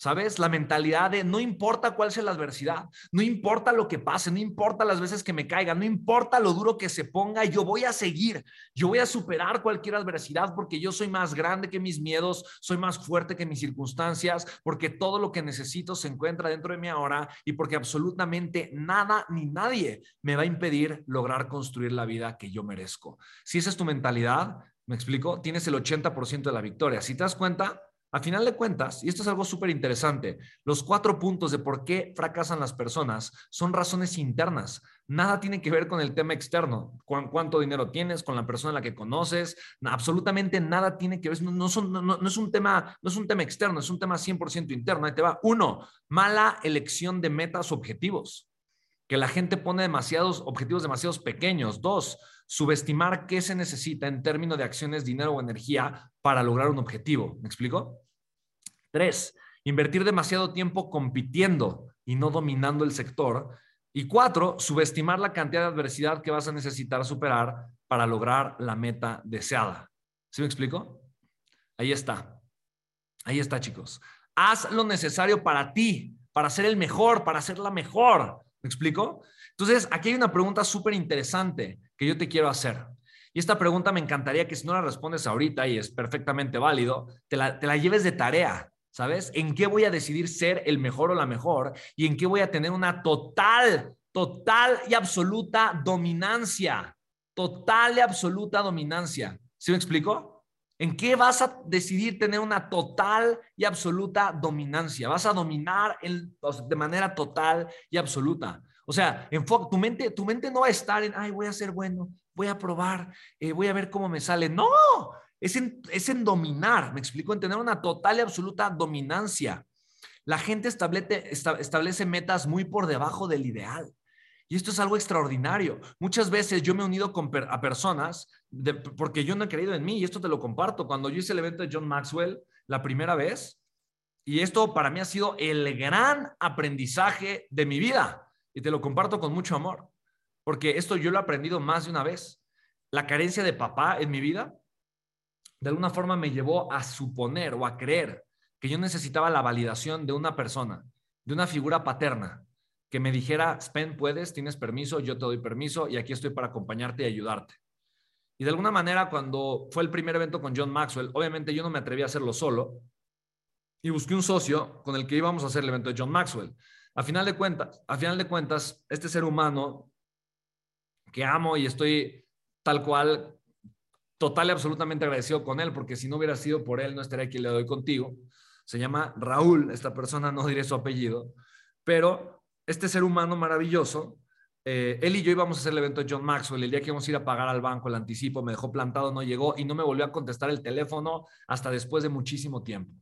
¿Sabes? La mentalidad de no importa cuál sea la adversidad, no importa lo que pase, no importa las veces que me caiga, no importa lo duro que se ponga, yo voy a seguir, yo voy a superar cualquier adversidad porque yo soy más grande que mis miedos, soy más fuerte que mis circunstancias, porque todo lo que necesito se encuentra dentro de mí ahora y porque absolutamente nada ni nadie me va a impedir lograr construir la vida que yo merezco. Si esa es tu mentalidad, me explico, tienes el 80% de la victoria. Si te das cuenta, a final de cuentas, y esto es algo súper interesante, los cuatro puntos de por qué fracasan las personas son razones internas. Nada tiene que ver con el tema externo, cuánto dinero tienes, con la persona a la que conoces, absolutamente nada tiene que ver, no, no, es un tema, no es un tema externo, es un tema 100% interno. Ahí te va. Uno, mala elección de metas objetivos que la gente pone demasiados objetivos demasiados pequeños. Dos, subestimar qué se necesita en términos de acciones, dinero o energía para lograr un objetivo. ¿Me explico? Tres, invertir demasiado tiempo compitiendo y no dominando el sector. Y cuatro, subestimar la cantidad de adversidad que vas a necesitar superar para lograr la meta deseada. ¿Sí me explico? Ahí está. Ahí está, chicos. Haz lo necesario para ti, para ser el mejor, para ser la mejor. ¿Me explico? Entonces, aquí hay una pregunta súper interesante que yo te quiero hacer. Y esta pregunta me encantaría que si no la respondes ahorita y es perfectamente válido, te la, te la lleves de tarea, ¿sabes? ¿En qué voy a decidir ser el mejor o la mejor? ¿Y en qué voy a tener una total, total y absoluta dominancia? Total y absoluta dominancia. ¿Sí me explico? ¿En qué vas a decidir tener una total y absoluta dominancia? Vas a dominar de manera total y absoluta. O sea, tu mente, tu mente no va a estar en, ay, voy a ser bueno, voy a probar, eh, voy a ver cómo me sale. No, es en, es en dominar, me explico, en tener una total y absoluta dominancia. La gente establece, establece metas muy por debajo del ideal. Y esto es algo extraordinario. Muchas veces yo me he unido a personas porque yo no he creído en mí y esto te lo comparto. Cuando yo hice el evento de John Maxwell la primera vez, y esto para mí ha sido el gran aprendizaje de mi vida y te lo comparto con mucho amor, porque esto yo lo he aprendido más de una vez. La carencia de papá en mi vida, de alguna forma me llevó a suponer o a creer que yo necesitaba la validación de una persona, de una figura paterna, que me dijera, Spen, puedes, tienes permiso, yo te doy permiso y aquí estoy para acompañarte y ayudarte. Y de alguna manera, cuando fue el primer evento con John Maxwell, obviamente yo no me atreví a hacerlo solo y busqué un socio con el que íbamos a hacer el evento de John Maxwell. A final de cuentas, a final de cuentas, este ser humano que amo y estoy tal cual total y absolutamente agradecido con él, porque si no hubiera sido por él, no estaría aquí le doy contigo. Se llama Raúl, esta persona, no diré su apellido, pero este ser humano maravilloso, eh, él y yo íbamos a hacer el evento de John Maxwell, el día que íbamos a ir a pagar al banco el anticipo, me dejó plantado, no llegó y no me volvió a contestar el teléfono hasta después de muchísimo tiempo.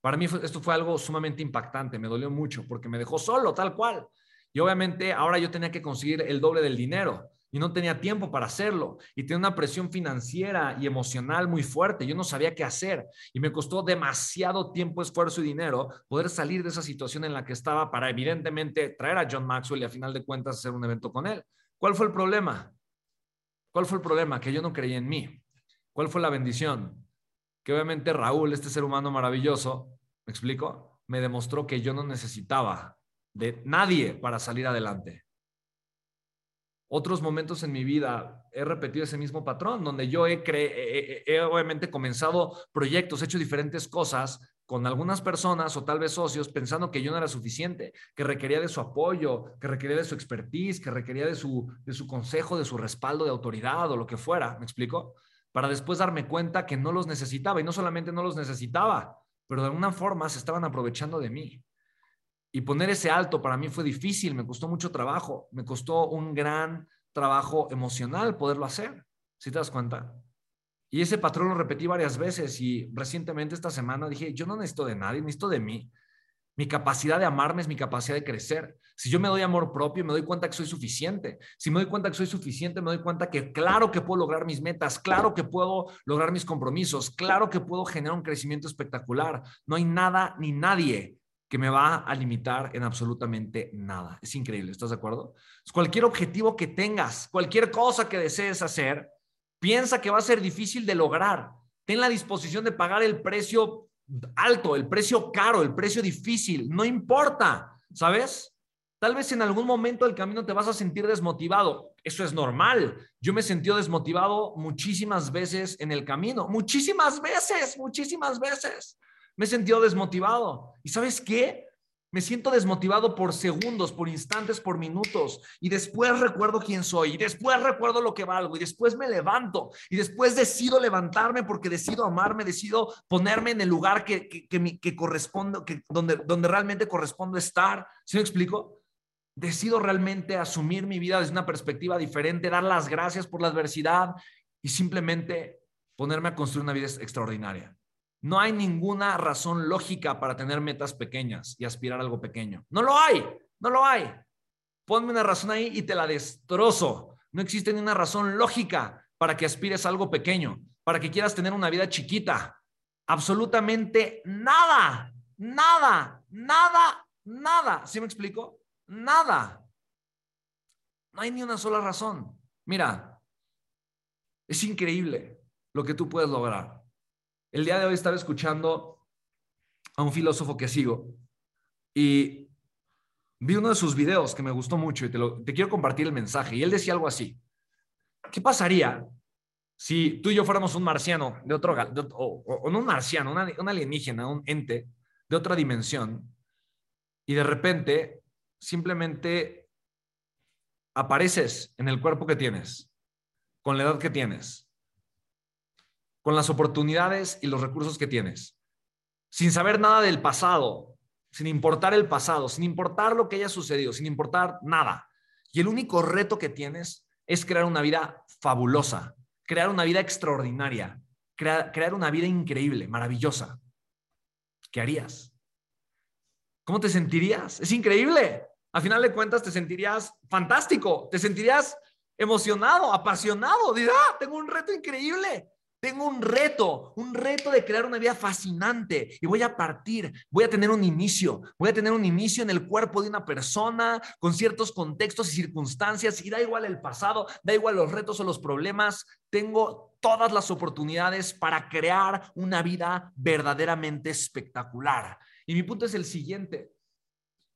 Para mí esto fue algo sumamente impactante, me dolió mucho porque me dejó solo, tal cual. Y obviamente ahora yo tenía que conseguir el doble del dinero y no tenía tiempo para hacerlo y tenía una presión financiera y emocional muy fuerte. Yo no sabía qué hacer y me costó demasiado tiempo, esfuerzo y dinero poder salir de esa situación en la que estaba para evidentemente traer a John Maxwell y a final de cuentas hacer un evento con él. ¿Cuál fue el problema? ¿Cuál fue el problema? Que yo no creía en mí. ¿Cuál fue la bendición? Que obviamente Raúl, este ser humano maravilloso, ¿me explico? Me demostró que yo no necesitaba de nadie para salir adelante otros momentos en mi vida he repetido ese mismo patrón, donde yo he, obviamente comenzado proyectos, he hecho diferentes cosas con algunas personas o tal vez socios pensando que yo no era suficiente, que requería de su apoyo, que requería de su expertise, que requería de su, de su consejo, de su respaldo de autoridad o lo que fuera, ¿me explico? Para después darme cuenta que no los necesitaba y no solamente no los necesitaba, pero de alguna forma se estaban aprovechando de mí. Y poner ese alto para mí fue difícil, me costó mucho trabajo, me costó un gran trabajo emocional poderlo hacer, si te das cuenta. Y ese patrón lo repetí varias veces y recientemente esta semana dije, yo no necesito de nadie, necesito de mí. Mi capacidad de amarme es mi capacidad de crecer. Si yo me doy amor propio, me doy cuenta que soy suficiente. Si me doy cuenta que soy suficiente, me doy cuenta que claro que puedo lograr mis metas, claro que puedo lograr mis compromisos, claro que puedo generar un crecimiento espectacular. No hay nada ni nadie que me va a limitar en absolutamente nada. Es increíble, ¿estás de acuerdo? Cualquier objetivo que tengas, cualquier cosa que desees hacer, piensa que va a ser difícil de lograr. Ten la disposición de pagar el precio alto, el precio caro, el precio difícil, no importa, ¿sabes? Tal vez en algún momento del camino te vas a sentir desmotivado. Eso es normal. Yo me he sentido desmotivado muchísimas veces en el camino. Muchísimas veces, muchísimas veces. Me he sentido desmotivado. ¿Y sabes qué? Me siento desmotivado por segundos, por instantes, por minutos. Y después recuerdo quién soy. Y después recuerdo lo que valgo. Y después me levanto. Y después decido levantarme porque decido amarme, decido ponerme en el lugar que, que, corresponde, que, donde, donde realmente corresponde estar. ¿Sí me explico? decido realmente asumir mi vida desde una perspectiva diferente, dar las gracias por la adversidad y simplemente ponerme a construir una vida extraordinaria. No hay ninguna razón lógica para tener metas pequeñas y aspirar a algo pequeño. No lo hay, no lo hay. Ponme una razón ahí y te la destrozo. No existe ninguna razón lógica para que aspires a algo pequeño, para que quieras tener una vida chiquita. Absolutamente nada, nada, nada, nada. ¿Sí me explico? Nada. No hay ni una sola razón. Mira, es increíble lo que tú puedes lograr. El día de hoy estaba escuchando a un filósofo que sigo y vi uno de sus videos que me gustó mucho y te, quiero compartir el mensaje. Y él decía algo así. ¿Qué pasaría si tú y yo fuéramos un marciano de otro, o, no un marciano, un alienígena, un ente de otra dimensión y de repente simplemente apareces en el cuerpo que tienes, con la edad que tienes, con las oportunidades y los recursos que tienes, sin saber nada del pasado, sin importar el pasado, sin importar lo que haya sucedido, sin importar nada. Y el único reto que tienes es crear una vida fabulosa, crear una vida extraordinaria, crear, una vida increíble, maravillosa. ¿Qué harías? ¿Cómo te sentirías? Es increíble a final de cuentas te sentirías fantástico, te sentirías emocionado, apasionado. Dirá, ah, tengo un reto increíble. Tengo un reto, un reto de crear una vida fascinante y voy a partir, voy a tener un inicio, voy a tener un inicio en el cuerpo de una persona con ciertos contextos y circunstancias y da igual el pasado, da igual los retos o los problemas, tengo todas las oportunidades para crear una vida verdaderamente espectacular. Y mi punto es el siguiente,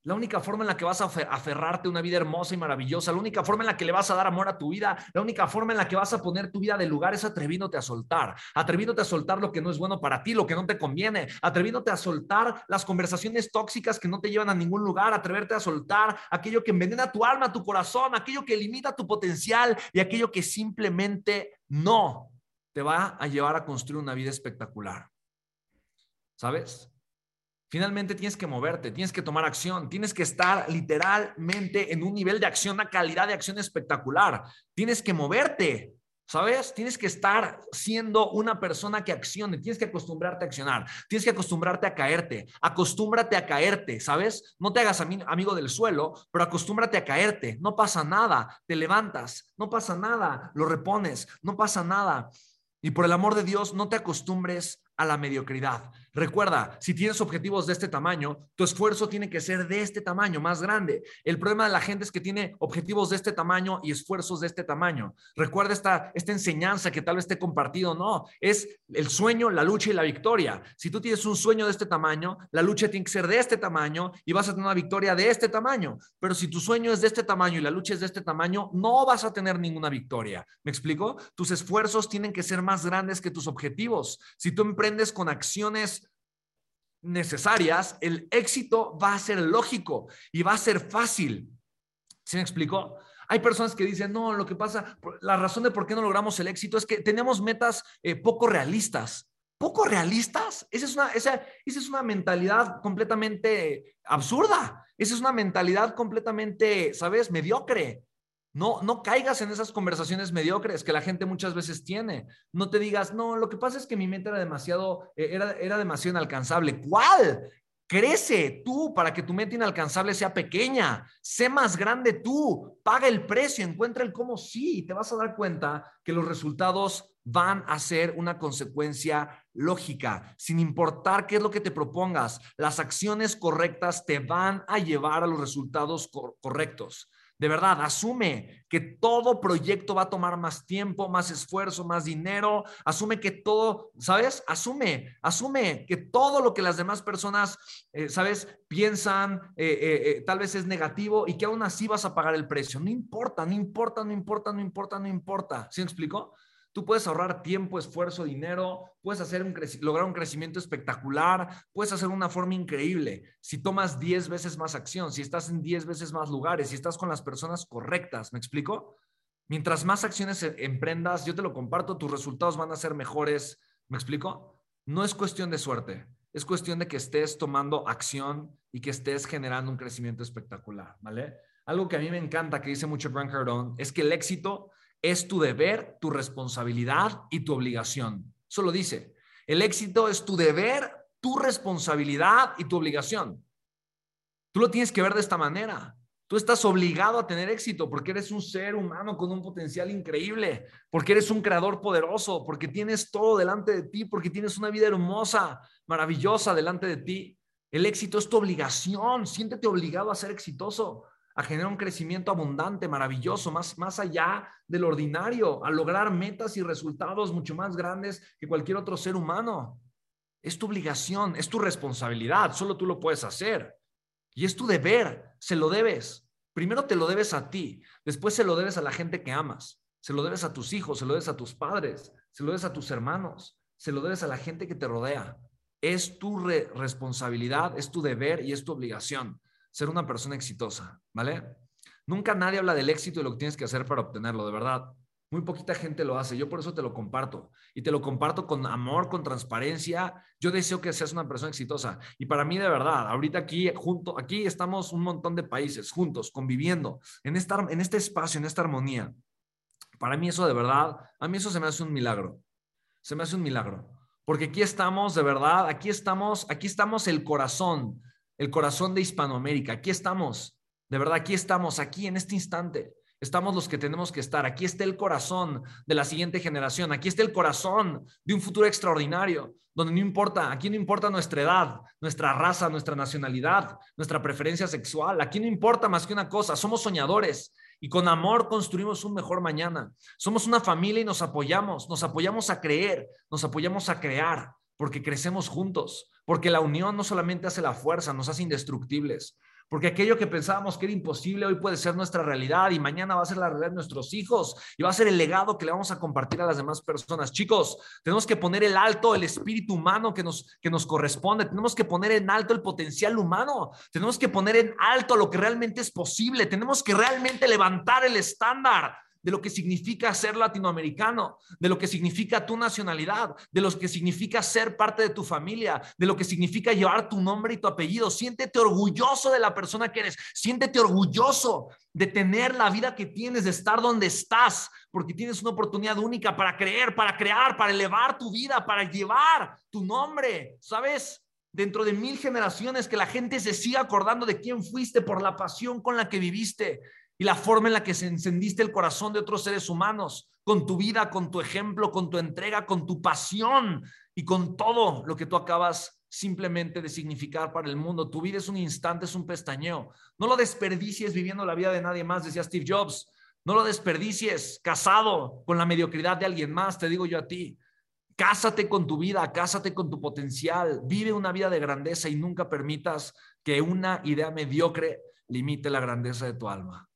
la única forma en la que vas a aferrarte a una vida hermosa y maravillosa, la única forma en la que le vas a dar amor a tu vida, la única forma en la que vas a poner tu vida de lugar es atreviéndote a soltar, atreviéndote a soltar lo que no es bueno para ti, lo que no te conviene, atreviéndote a soltar las conversaciones tóxicas que no te llevan a ningún lugar, atreverte a soltar aquello que envenena tu alma, tu corazón, aquello que limita tu potencial y aquello que simplemente no te va a llevar a construir una vida espectacular. ¿Sabes? Finalmente tienes que moverte, tienes que tomar acción, tienes que estar literalmente en un nivel de acción, una calidad de acción espectacular. Tienes que moverte, ¿sabes? Tienes que estar siendo una persona que accione, tienes que acostumbrarte a accionar, tienes que acostumbrarte a caerte, acostúmbrate a caerte, ¿sabes? No te hagas amigo del suelo, pero acostúmbrate a caerte, no pasa nada, te levantas, no pasa nada, lo repones, no pasa nada. Y por el amor de Dios, no te acostumbres a la mediocridad. Recuerda, si tienes objetivos de este tamaño, tu esfuerzo tiene que ser de este tamaño, más grande. El problema de la gente es que tiene objetivos de este tamaño y esfuerzos de este tamaño. Recuerda esta, esta enseñanza que tal vez esté compartido, no, es el sueño, la lucha y la victoria. Si tú tienes un sueño de este tamaño, la lucha tiene que ser de este tamaño y vas a tener una victoria de este tamaño. Pero si tu sueño es de este tamaño y la lucha es de este tamaño, no vas a tener ninguna victoria. ¿Me explico? Tus esfuerzos tienen que ser más grandes que tus objetivos. Si tú emprendes con acciones necesarias, el éxito va a ser lógico y va a ser fácil. ¿Se me explicó? Hay personas que dicen, no, lo que pasa, la razón de por qué no logramos el éxito es que tenemos metas eh, poco realistas. ¿Poco realistas? Esa es, una, esa, esa es una mentalidad completamente absurda. Esa es una mentalidad completamente, ¿sabes? Mediocre. No, no caigas en esas conversaciones mediocres que la gente muchas veces tiene. No te digas, no, lo que pasa es que mi mente era demasiado, eh, era, era demasiado inalcanzable. ¿Cuál? Crece tú para que tu meta inalcanzable sea pequeña. Sé más grande tú. Paga el precio, encuentra el cómo sí. Y te vas a dar cuenta que los resultados van a ser una consecuencia lógica, sin importar qué es lo que te propongas. Las acciones correctas te van a llevar a los resultados correctos. De verdad, asume que todo proyecto va a tomar más tiempo, más esfuerzo, más dinero. Asume que todo, ¿sabes? Asume, asume que todo lo que las demás personas, eh, ¿sabes? Piensan, eh, eh, tal vez es negativo y que aún así vas a pagar el precio. No importa, no importa, no importa, no importa, no importa. ¿Sí me explico? Tú puedes ahorrar tiempo, esfuerzo, dinero, puedes hacer un lograr un crecimiento espectacular, puedes hacer una forma increíble. Si tomas 10 veces más acción, si estás en 10 veces más lugares, si estás con las personas correctas, ¿me explico? Mientras más acciones e, emprendas, yo te lo comparto, tus resultados van a ser mejores. ¿Me explico? No es cuestión de suerte, es cuestión de que estés tomando acción y que estés generando un crecimiento espectacular, ¿vale? Algo que a mí me encanta, que dice mucho Grant Cardone, es que el éxito es tu deber, tu responsabilidad y tu obligación. Eso lo dice. El éxito es tu deber, tu responsabilidad y tu obligación. Tú lo tienes que ver de esta manera. Tú estás obligado a tener éxito porque eres un ser humano con un potencial increíble, porque eres un creador poderoso, porque tienes todo delante de ti, porque tienes una vida hermosa, maravillosa delante de ti. El éxito es tu obligación. Siéntete obligado a ser exitoso a generar un crecimiento abundante, maravilloso, más, más allá del ordinario, a lograr metas y resultados mucho más grandes que cualquier otro ser humano. Es tu obligación, es tu responsabilidad, solo tú lo puedes hacer. Y es tu deber, se lo debes. Primero te lo debes a ti, después se lo debes a la gente que amas, se lo debes a tus hijos, se lo debes a tus padres, se lo debes a tus hermanos, se lo debes a la gente que te rodea. Es tu responsabilidad, es tu deber y es tu obligación ser una persona exitosa, ¿vale? Nunca nadie habla del éxito y lo que tienes que hacer para obtenerlo, de verdad. Muy poquita gente lo hace. Yo por eso te lo comparto. Y te lo comparto con amor, con transparencia. Yo deseo que seas una persona exitosa. Y para mí, de verdad, ahorita aquí, junto, aquí estamos un montón de países juntos, conviviendo, en, esta, en este espacio, en esta armonía. Para mí eso de verdad, a mí eso se me hace un milagro. Se me hace un milagro. Porque aquí estamos, de verdad, aquí estamos, aquí estamos el corazón el corazón de Hispanoamérica. Aquí estamos, de verdad, aquí estamos, aquí en este instante. Estamos los que tenemos que estar. Aquí está el corazón de la siguiente generación. Aquí está el corazón de un futuro extraordinario, donde no importa, aquí no importa nuestra edad, nuestra raza, nuestra nacionalidad, nuestra preferencia sexual. Aquí no importa más que una cosa, somos soñadores y con amor construimos un mejor mañana. Somos una familia y nos apoyamos, nos apoyamos a creer, nos apoyamos a crear, porque crecemos juntos, porque la unión no solamente hace la fuerza, nos hace indestructibles, porque aquello que pensábamos que era imposible hoy puede ser nuestra realidad y mañana va a ser la realidad de nuestros hijos y va a ser el legado que le vamos a compartir a las demás personas. Chicos, tenemos que poner el alto el espíritu humano que nos, que nos corresponde, tenemos que poner en alto el potencial humano, tenemos que poner en alto lo que realmente es posible, tenemos que realmente levantar el estándar de lo que significa ser latinoamericano, de lo que significa tu nacionalidad, de lo que significa ser parte de tu familia, de lo que significa llevar tu nombre y tu apellido. Siéntete orgulloso de la persona que eres, siéntete orgulloso de tener la vida que tienes, de estar donde estás, porque tienes una oportunidad única para creer, para crear, para elevar tu vida, para llevar tu nombre, ¿sabes? dentro de mil generaciones, que la gente se siga acordando de quién fuiste por la pasión con la que viviste y la forma en la que se encendiste el corazón de otros seres humanos, con tu vida, con tu ejemplo, con tu entrega, con tu pasión y con todo lo que tú acabas simplemente de significar para el mundo. Tu vida es un instante, es un pestañeo. No lo desperdicies viviendo la vida de nadie más, decía Steve Jobs. No lo desperdicies casado con la mediocridad de alguien más, te digo yo a ti. Cásate con tu vida, cásate con tu potencial, vive una vida de grandeza y nunca permitas que una idea mediocre limite la grandeza de tu alma.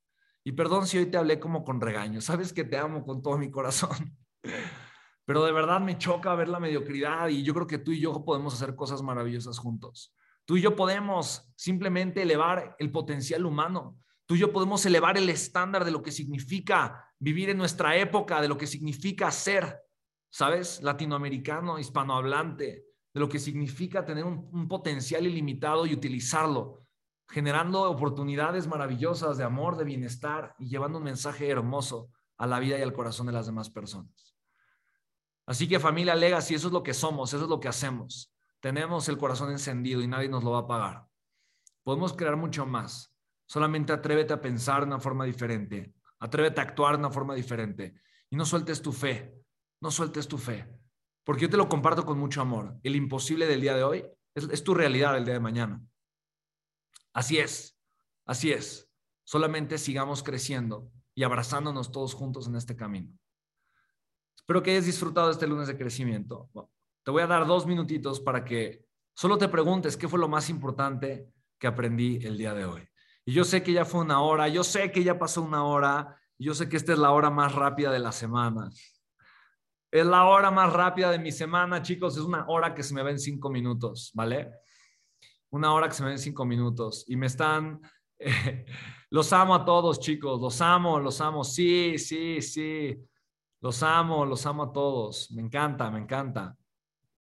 Y perdón si hoy te hablé como con regaño, sabes que te amo con todo mi corazón. Pero de verdad me choca ver la mediocridad y yo creo que tú y yo podemos hacer cosas maravillosas juntos. Tú y yo podemos simplemente elevar el potencial humano. Tú y yo podemos elevar el estándar de lo que significa vivir en nuestra época, de lo que significa ser, ¿sabes? Latinoamericano, hispanohablante, de lo que significa tener un, un potencial ilimitado y utilizarlo generando oportunidades maravillosas de amor, de bienestar y llevando un mensaje hermoso a la vida y al corazón de las demás personas. Así que familia Legacy, eso es lo que somos, eso es lo que hacemos. tenemos el corazón encendido y nadie nos lo va a pagar. Podemos crear mucho más. Solamente atrévete a pensar de una forma diferente. Atrévete a actuar de una forma diferente. Y no sueltes tu fe. No sueltes tu fe. Porque yo te lo comparto con mucho amor. El imposible del día de hoy es, tu realidad el día de mañana. Así es. Así es. Solamente sigamos creciendo y abrazándonos todos juntos en este camino. Espero que hayas disfrutado este lunes de crecimiento. te voy a dar dos minutitos para que solo te preguntes qué fue lo más importante que aprendí el día de hoy. Y yo sé que ya fue una hora, yo sé que ya pasó una hora, yo sé que esta es la hora más rápida de la semana. Es la hora más rápida de mi semana, chicos. Es una hora que se me ven cinco minutos, ¿vale? Una hora que se me ven cinco minutos. Y me están... los amo a todos, chicos. Los amo, los amo. Sí, sí, sí. Los amo, los amo a todos. Me encanta, me encanta.